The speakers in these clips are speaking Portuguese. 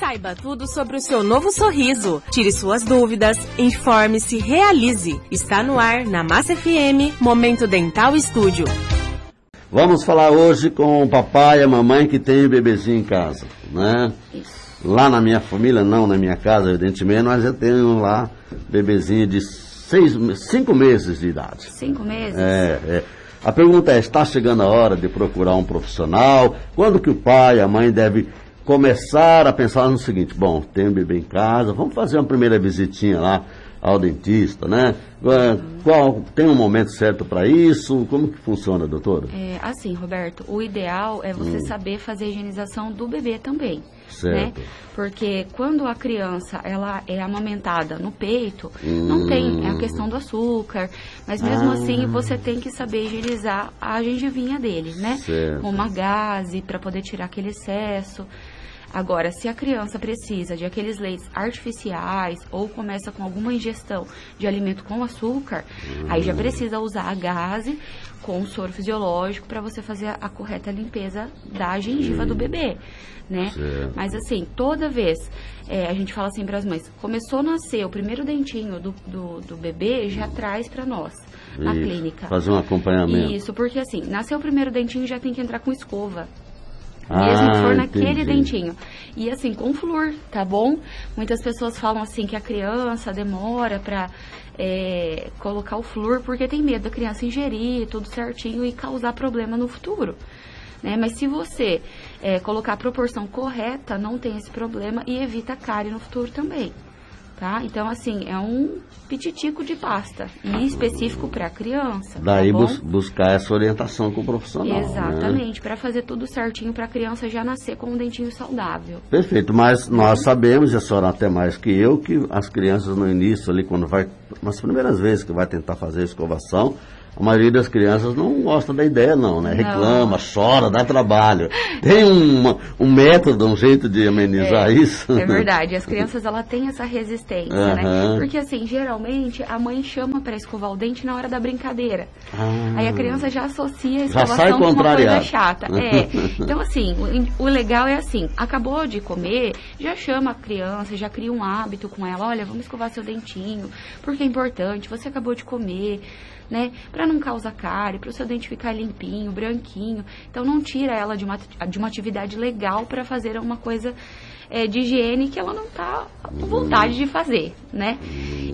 Saiba tudo sobre o seu novo sorriso. Tire suas dúvidas, informe-se, realize. Está no ar na Massa FM, Momento Dental Estúdio. Vamos falar hoje com o papai e a mamãe que tem o bebezinho em casa, né? Lá na minha família, não na minha casa, evidentemente, mas eu tenho lá bebezinho de seis, cinco meses de idade. Cinco meses? É, é. A pergunta é, está chegando a hora de procurar um profissional? Quando que o pai e a mãe devem começar a pensar no seguinte, bom, tem um bebê em casa, vamos fazer uma primeira visitinha lá ao dentista, né? Qual, tem um momento certo para isso? Como que funciona, doutora? É, assim, Roberto, o ideal é você hum. saber fazer a higienização do bebê também. Né? Certo. Né? Porque quando a criança ela é amamentada no peito, hum. não tem é a questão do açúcar, mas mesmo ah. assim você tem que saber higienizar a gengivinha dele, né? Certo. Com uma gaze para poder tirar aquele excesso. Agora, se a criança precisa de aqueles leites artificiais ou começa com alguma ingestão de alimento com açúcar, uhum. aí já precisa usar a gase com soro fisiológico para você fazer a, a, correta limpeza da gengiva do bebê, né? Certo. Mas assim, toda vez é, a gente fala assim para as mães, começou a nascer o primeiro dentinho do, do, do bebê, já traz para nós na Isso. clínica. Fazer um acompanhamento. Isso, porque assim, nasceu o primeiro dentinho já tem que entrar com escova mesmo ah, que for naquele entendi. dentinho. E assim, com flúor, tá bom? Muitas pessoas falam assim que a criança demora pra é, colocar o flúor porque tem medo da criança ingerir tudo certinho e causar problema no futuro. Né? Mas se você é, colocar a proporção correta, não tem esse problema e evita cárie no futuro também tá? Então, assim, é um pititico de pasta e específico para criança. Tá Daí tá bus buscar essa orientação com o profissional. Né? Exatamente, né? para fazer tudo certinho para a criança já nascer com um dentinho saudável. Perfeito, mas nós sabemos, e a senhora até mais que eu, que as crianças no início ali, quando vai, nas primeiras vezes que vai tentar fazer a escovação, a maioria das crianças não gosta da ideia, não, né? Reclama, chora, dá trabalho. Tem um, um método, um jeito de amenizar é, isso? É verdade. As crianças, ela têm essa resistência, uhum. né? Porque, assim, geralmente, a mãe chama para escovar o dente na hora da brincadeira. Ah, Aí a criança já associa a escovação com uma coisa chata. É. Então, assim, o, o legal é assim, acabou de comer, já chama a criança, já cria um hábito com ela. Olha, vamos escovar seu dentinho, porque é importante, você acabou de comer né? Para não causar cárie, para o seu dente ficar limpinho, branquinho. Então não tira ela de uma, de uma atividade legal para fazer uma coisa é, de higiene que ela não tá com vontade de fazer, né?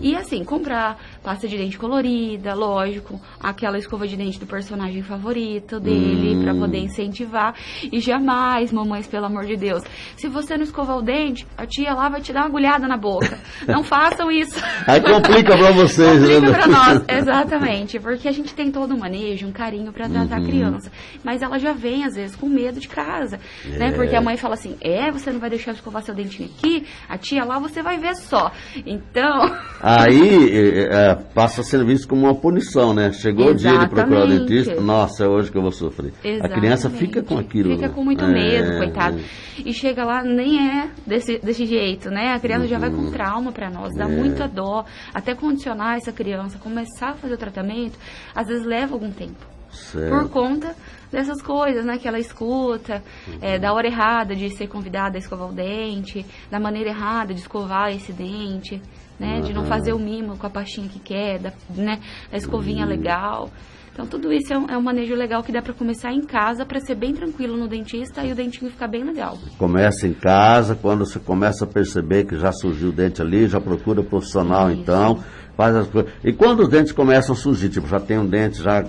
E assim, comprar pasta de dente colorida, lógico, aquela escova de dente do personagem favorito dele, hum. para poder incentivar. E jamais, mamães, pelo amor de Deus, se você não escovar o dente, a tia lá vai te dar uma agulhada na boca. Não façam isso. Aí complica pra vocês, complica né? pra nós, exatamente, porque a gente tem todo um manejo, um carinho para tratar uhum. a criança, mas ela já vem às vezes com medo de casa, é. né? Porque a mãe fala assim: "É, você não vai deixar escovar seu dentinho aqui, a tia lá você vai ver só". Então, aí é, passa a ser visto como uma punição, né? Chegou Exatamente. o dia de procurar o dentista, nossa, é hoje que eu vou sofrer. Exatamente. A criança fica com aquilo. Fica com muito é, medo, coitado. E chega lá, nem é desse, desse jeito, né? A criança uhum. já vai com uhum. trauma para nós, dá é. muita dó. Até condicionar essa criança, começar a fazer o tratamento, às vezes leva algum tempo. Certo. Por conta dessas coisas, né? Que ela escuta, uhum. é, da hora errada de ser convidada a escovar o dente, da maneira errada de escovar esse dente né? Uhum. De não fazer o mimo com a pastinha que quer, da, né? Da escovinha uhum. legal. Então, tudo isso é um, é um, manejo legal que dá para começar em casa, para ser bem tranquilo no dentista e o dentinho ficar bem legal. Começa em casa, quando você começa a perceber que já surgiu o dente ali, já procura profissional isso. então, faz as coisas. E quando os dentes começam a surgir, tipo, já tem um dente já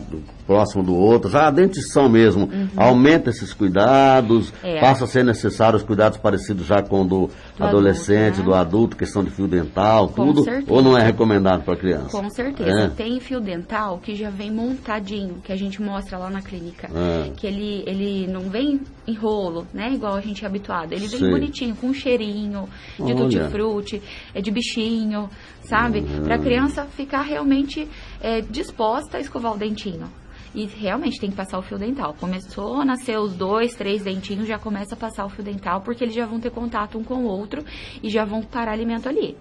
próximo do outro, já a dentição mesmo, uhum. aumenta esses cuidados, é. passa a ser necessário os cuidados parecidos já com o do, do adolescente, adulto, né? do adulto, questão de fio dental, com tudo, certeza. ou não é recomendado para criança? Com certeza. É. Tem fio dental que já vem montadinho, que a gente mostra lá na clínica, é. que ele, ele não vem em rolo, né, igual a gente é habituado, ele vem Sim. bonitinho, com um cheirinho de tutti-frutti, é de bichinho, sabe? Uhum. Para a criança ficar realmente é, disposta a escovar o dentinho. E realmente tem que passar o fio dental. Começou a nascer os dois, três dentinhos, já começa a passar o fio dental, porque eles já vão ter contato um com o outro e já vão parar alimento ali.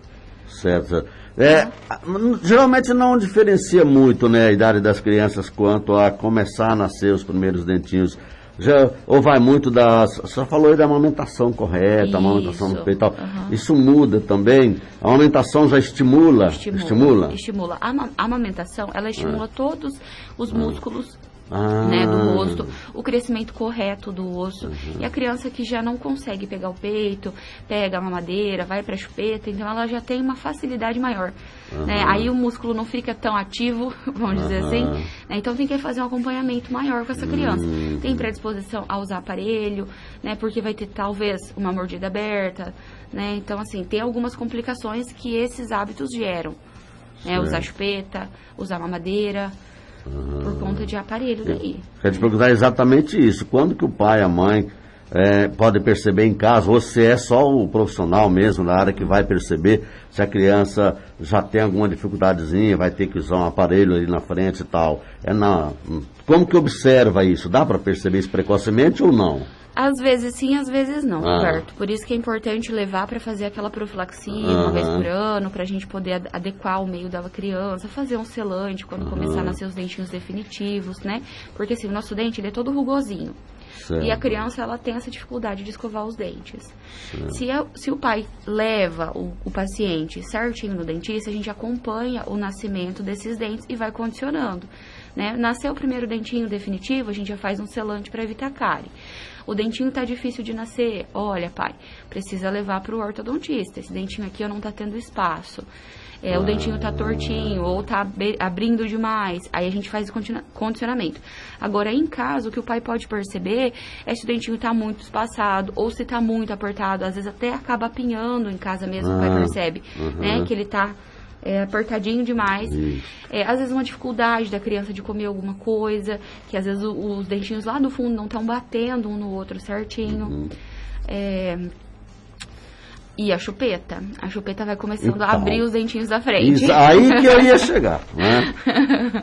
Certo. É, geralmente não diferencia muito né, a idade das crianças quanto a começar a nascer os primeiros dentinhos Já, ou vai muito das. Você falou aí da amamentação correta, Isso. amamentação no peito e tal. Uhum. Isso muda também? A amamentação já estimula? Estimula. Estimula. estimula. A amamentação, ela estimula é. todos os músculos ah. né, do rosto, o crescimento correto do osso. Uhum. E a criança que já não consegue pegar o peito, pega a mamadeira, vai para a chupeta, então ela já tem uma facilidade maior. Uhum. Né? Aí o músculo não fica tão ativo, vamos dizer assim. Né? Então tem que fazer um acompanhamento maior com essa criança. Uhum. Tem predisposição a usar aparelho, né? Porque vai ter talvez uma mordida aberta, né? Então assim, tem algumas complicações que esses hábitos geram. Né? Usar chupeta, usar mamadeira, por conta de aparelho daí. Quer te perguntar exatamente isso. Quando que o pai, a mãe é, pode perceber em casa, ou se é só o profissional mesmo na área que vai perceber se a criança já tem alguma dificuldadezinha, vai ter que usar um aparelho ali na frente e tal. É na, como que observa isso? Dá para perceber isso precocemente ou não? Às vezes sim, às vezes não, ah. Roberto. Por isso que é importante levar para fazer aquela profilaxia uhum. uma vez por ano, para a gente poder adequar o meio da criança, fazer um selante quando uhum. começar a nascer os dentinhos definitivos, né? Porque assim, o nosso dente ele é todo rugosinho. Certo. E a criança ela tem essa dificuldade de escovar os dentes. Se, a, se o pai leva o, o, paciente certinho no dentista, a gente acompanha o nascimento desses dentes e vai condicionando. Né? Nasceu o primeiro dentinho definitivo, a gente já faz um selante para evitar cárie. O dentinho tá difícil de nascer. Olha, pai, precisa levar para o ortodontista. Esse dentinho aqui não tá tendo espaço. É, o dentinho tá tortinho ou tá abrindo demais. Aí a gente faz condicionamento. Agora, em caso, o que o pai pode perceber é se o dentinho tá muito espaçado ou se tá muito apertado. Às vezes até acaba apinhando em casa mesmo, o pai ah, percebe, uhum. né? Que ele tá é, apertadinho demais. É, às vezes uma dificuldade da criança de comer alguma coisa, que às vezes o, os dentinhos lá do fundo não estão batendo um no outro certinho. Uhum. É, e a chupeta? A chupeta vai começando então, a abrir os dentinhos da frente. Isso, aí que eu ia chegar, né?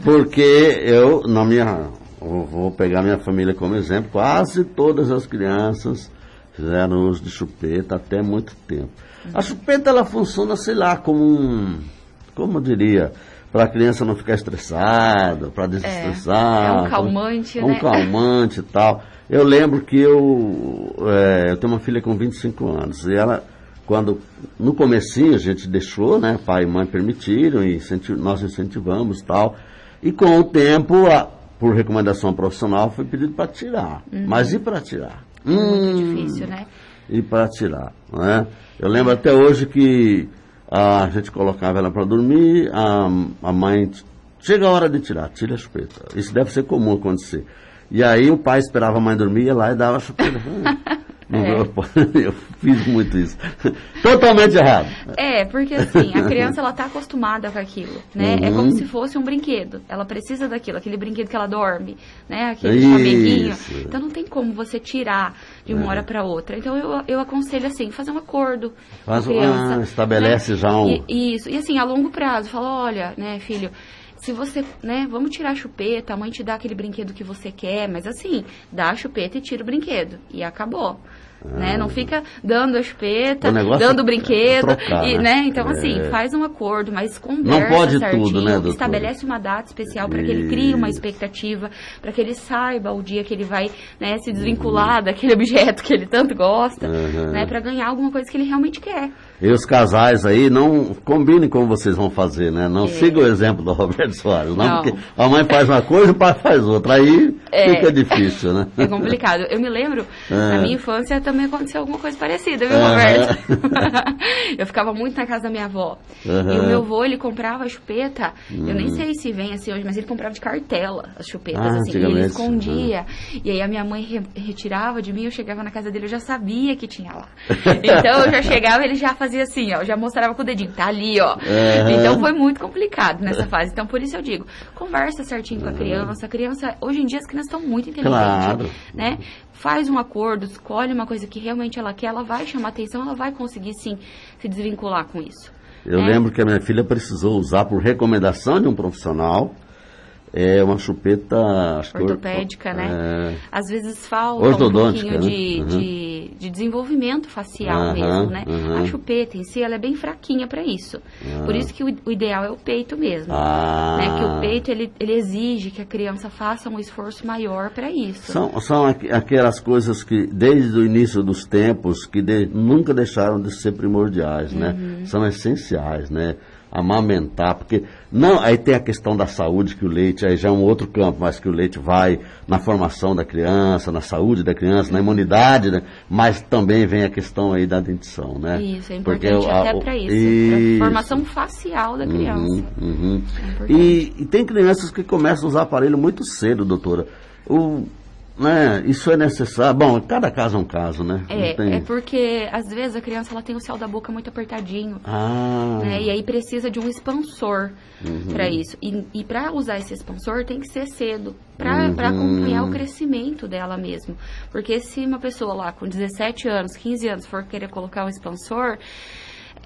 Porque eu, na minha. Vou pegar minha família como exemplo, quase todas as crianças fizeram uso de chupeta até muito tempo. A chupeta ela funciona, sei lá, como um como eu diria, para a criança não ficar estressada, para desestressar. É, é um calmante, um, né? Um calmante e tal. Eu lembro que eu, é, eu tenho uma filha com 25 anos e ela, quando no comecinho a gente deixou, né, pai e mãe permitiram e incentiv, nós incentivamos e tal. E com o tempo, a, por recomendação profissional, foi pedido para tirar. Uhum. Mas e para tirar? É muito hum, difícil, né? E para tirar, né? Eu lembro até hoje que a gente colocava ela para dormir, a, a mãe chega a hora de tirar, tira a chupeta. Isso deve ser comum acontecer. E aí o pai esperava a mãe dormir, ia lá e dava a chupeta. É. Eu, fiz muito isso. Totalmente errado. É, porque assim, a criança ela tá acostumada com aquilo, né? Uhum. É como uhum. se fosse um brinquedo. Ela precisa daquilo, aquele brinquedo que ela dorme, né? Aquele chameguinho. Então não tem como você tirar de uma é. hora para outra. Então eu, eu aconselho assim, fazer um acordo Faz, com a criança. Ah, estabelece né? já um... E, isso. E assim, a longo prazo, fala, olha, né, filho, se você, né, vamos tirar a chupeta, a mãe te dá aquele brinquedo que você quer, mas assim, dá a chupeta e tira o brinquedo. E acabou. Ah. Né? Não fica dando a chupeta, dando o brinquedo. É trocar, e, né? Então, assim, é. faz um acordo, mas conversa Não pode certinho, tudo, né, doutor? estabelece uma data especial para que ele crie uma expectativa, para que ele saiba o dia que ele vai né, se desvincular uhum. daquele objeto que ele tanto gosta, uhum. né? Para ganhar alguma coisa que ele realmente quer. E os casais aí não combinem como vocês vão fazer, né? Não é. siga o exemplo do Roberto Soares, não, não, porque a mãe faz uma coisa e o pai faz outra. Aí é. fica difícil, né? É complicado. Eu me lembro, é. na minha infância também aconteceu alguma coisa parecida, viu, Roberto? eu ficava muito na casa da minha avó. Uhum. E o meu avô, ele comprava chupeta, uhum. eu nem hum. sei se vem assim hoje, mas ele comprava de cartela as chupetas, ah, assim, e ele escondia. Uhum. E aí a minha mãe re retirava de mim, eu chegava na casa dele, eu já sabia que tinha lá. Então eu já chegava, ele já fazia assim, ó, já mostrava com o dedinho, tá ali, ó. Então foi muito complicado nessa fase. Então por isso eu digo, conversa certinho com a criança. A criança, hoje em dia as crianças estão muito inteligentes, claro. né? Faz um acordo, escolhe uma coisa que realmente ela quer, ela vai chamar atenção, ela vai conseguir sim se desvincular com isso. Eu né? lembro que a minha filha precisou usar por recomendação de um profissional é uma chupeta ortopédica, né? É... Às vezes falta um pouquinho né? de, uhum. de, de desenvolvimento facial uhum, mesmo, né? Uhum. A chupeta em si, ela é bem fraquinha para isso. Uhum. Por isso que o, o, ideal é o peito mesmo. Ah. Né? Que o peito, ele, ele exige que a criança faça um esforço maior para isso. São, são aquelas coisas que, desde o início dos tempos, que de, nunca deixaram de ser primordiais, né? Uhum. São essenciais, né? amamentar, porque não, aí tem a questão da saúde que o leite aí já é um outro campo, mas que o leite vai na formação da criança, na saúde da criança, na imunidade, né? mas também vem a questão aí da dentição, né? Isso, é importante porque, até para isso, isso. formação facial da criança. Uhum, uhum. É e, e, tem crianças que começam a usar aparelho muito cedo, doutora. O, né, isso é necessário. Bom, cada caso é um caso, né? É, tem... é porque às vezes a criança ela tem o céu da boca muito apertadinho. Ah. Né, e aí precisa de um expansor uhum. para isso. E, e para usar esse expansor tem que ser cedo, para uhum. acompanhar o crescimento dela mesmo. Porque se uma pessoa lá com 17 anos, 15 anos for querer colocar um expansor,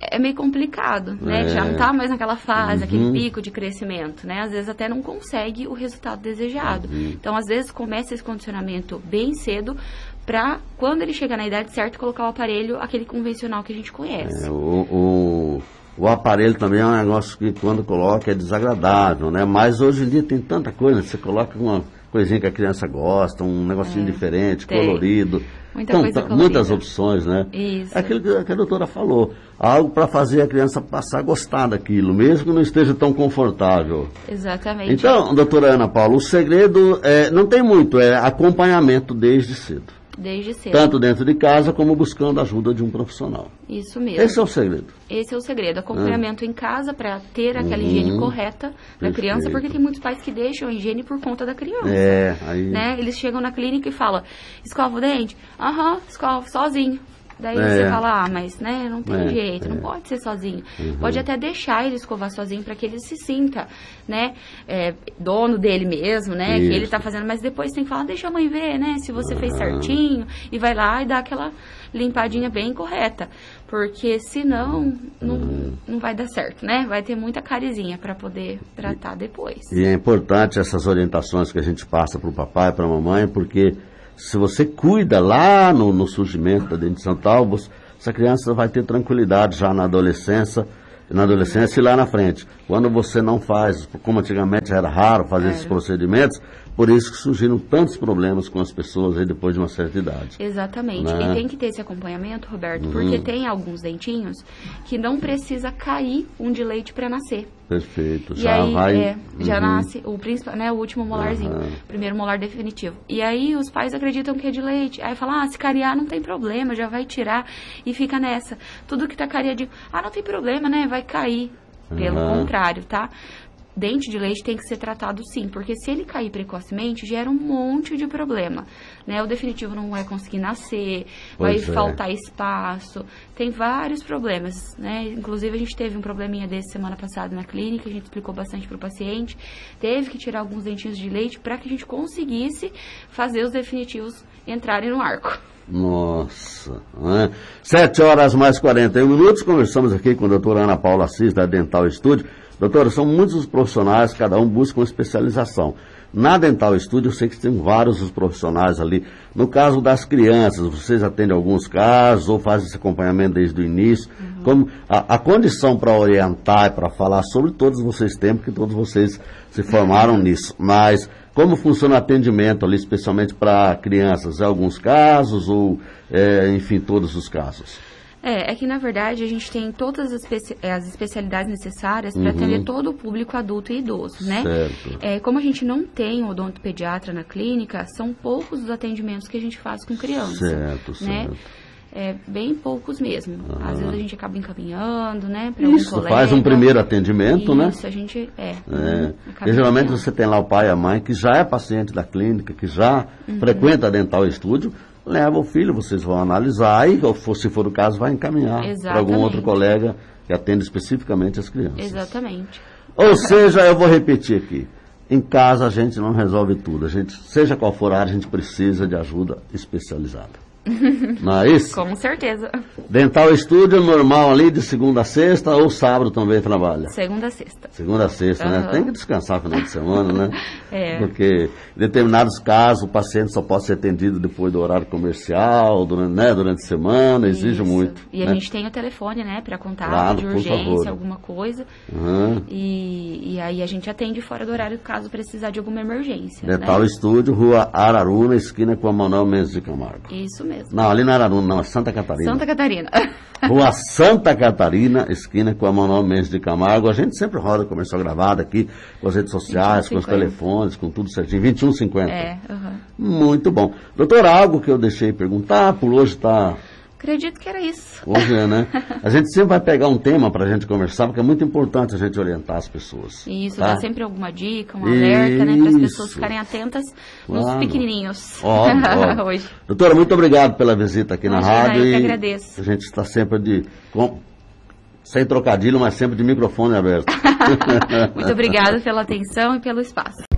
é meio complicado, né? É. Já não está mais naquela fase, uhum. aquele pico de crescimento, né? Às vezes até não consegue o resultado desejado. Uhum. Então, às vezes, começa esse condicionamento bem cedo para, quando ele chegar na idade certa, colocar o aparelho, aquele convencional que a gente conhece. É, o, o, o, aparelho também é um negócio que, quando coloca, é desagradável, né? Mas hoje em dia tem tanta coisa, você coloca uma coisinha que a criança gosta, um negocinho é, diferente, tem. colorido. Muita então, coisa muitas opções, né? Isso. É aquilo que, que a doutora falou. Algo para fazer a criança passar a gostar daquilo, mesmo que não esteja tão confortável. Exatamente. Então, doutora Ana Paula, o segredo é, não tem muito, é acompanhamento desde cedo. Desde cedo. Tanto dentro de casa como buscando a ajuda de um profissional. Isso mesmo. Esse é o segredo. Esse é o segredo. Acompanhamento ah. em casa para ter aquela uhum. higiene correta da criança, porque tem muitos pais que deixam a higiene por conta da criança. É, aí. Né? Eles chegam na clínica e falam: escova o dente? Aham, uhum, escova sozinho. Daí é. você fala, ah, mas né, não tem é, jeito, é. não pode ser sozinho. Uhum. Pode até deixar ele escovar sozinho para que ele se sinta, né, é, dono dele mesmo, né, Isso. que ele está fazendo. Mas depois tem que falar, deixa a mãe ver, né, se você uhum. fez certinho. E vai lá e dá aquela limpadinha bem correta. Porque senão não, uhum. não vai dar certo, né? Vai ter muita carizinha para poder tratar depois. E é importante essas orientações que a gente passa para o papai, para a mamãe, porque se você cuida lá no, no surgimento da dentição tal, você, essa criança vai ter tranquilidade já na adolescência, na adolescência e lá na frente. Quando você não faz, como antigamente era raro fazer esses procedimentos, por isso que surgiram tantos problemas com as pessoas aí depois de uma certa idade. Exatamente. Né? E tem que ter esse acompanhamento, Roberto, uhum. porque tem alguns dentinhos que não precisa cair um de leite para nascer. Perfeito. E já aí, vai. É, já uhum. nasce o principal, né, o último molarzinho, uhum. primeiro molar definitivo. E aí os pais acreditam que é de leite. Aí falam, ah, se cariar não tem problema, já vai tirar e fica nessa. Tudo que tá cariadinho, ah, não tem problema, né? Vai cair. Pelo uhum. contrário, tá? Dente de leite tem que ser tratado sim, porque se ele cair precocemente, gera um monte de problema, né? O definitivo não vai conseguir nascer, pois vai é. faltar espaço, tem vários problemas, né? Inclusive a gente teve um probleminha desse semana passada na clínica, a gente explicou bastante para o paciente, teve que tirar alguns dentinhos de leite para que a gente conseguisse fazer os definitivos entrarem no arco. Nossa, né? 7 horas mais 41 minutos, conversamos aqui com a doutora Ana Paula Assis, da Dental Studio. Doutora, são muitos os profissionais, cada um busca uma especialização. Na Dental Studio, eu sei que tem vários os profissionais ali. No caso das crianças, vocês atendem alguns casos ou fazem esse acompanhamento desde o início? Uhum. Como a, a condição para orientar e para falar sobre todos vocês têm, porque todos vocês se formaram uhum. nisso. Mas como funciona o atendimento ali, especialmente para crianças? É alguns casos ou, é, enfim, todos os casos? É, é que na verdade a gente tem todas as, especi as especialidades necessárias para uhum. atender todo o público adulto e idoso, né? Certo. É, como a gente não tem odontopediatra na clínica, são poucos os atendimentos que a gente faz com criança. Certo, né? certo. É, bem poucos mesmo. Ah. Às vezes a gente acaba encaminhando, né? Pra Isso, colega. faz um primeiro atendimento, Isso, né? Isso, a gente é. é. E, geralmente você tem lá o pai e a mãe que já é paciente da clínica, que já uhum. frequenta a dental estúdio, leva o filho, vocês vão analisar e, se for o caso, vai encaminhar para algum outro colega que atende especificamente as crianças. Exatamente. Ou seja, eu vou repetir aqui. Em casa a gente não resolve tudo. A gente, seja qual for a área, a gente precisa de ajuda especializada. Não é isso? Com certeza. Dental Estúdio normal ali de segunda a sexta ou sábado também trabalha? Segunda a sexta. Segunda a sexta, uhum. né? Tem que descansar no final de semana, né? é. Porque em determinados casos o paciente só pode ser atendido depois do horário comercial, durante, né, durante a semana, exige Isso. muito. E né? a gente tem o telefone, né, para contato claro, de urgência, alguma coisa. Uhum. E, e aí a gente atende fora do horário caso precisar de alguma emergência. Dental né? Estúdio, Rua Araruna, esquina com a Manuel Mendes de Camargo. Isso mesmo. Não, ali não é Araruna, não, é Santa Catarina. Santa Catarina. Rua Santa Catarina, esquina com a Manuel Mendes de Camargo. A gente sempre roda comercial gravado aqui, com as redes sociais, com os telefones, com tudo certinho. 2150. É, uhum. Muito bom. Doutor, algo que eu deixei perguntar, por hoje está Acredito que era isso. Hoje é, né? A gente sempre vai pegar um tema para a gente conversar, porque é muito importante a gente orientar as pessoas. Isso, tá? dá sempre alguma dica, um alerta, né? Para as pessoas ficarem atentas claro. nos pequenininhos. Óbvio, óbvio. Hoje. Doutora, muito obrigado pela visita aqui Imagina, na rádio. Eu que agradeço. A gente está sempre de... Com, sem trocadilho, mas sempre de microfone aberto. muito obrigada pela atenção e pelo espaço.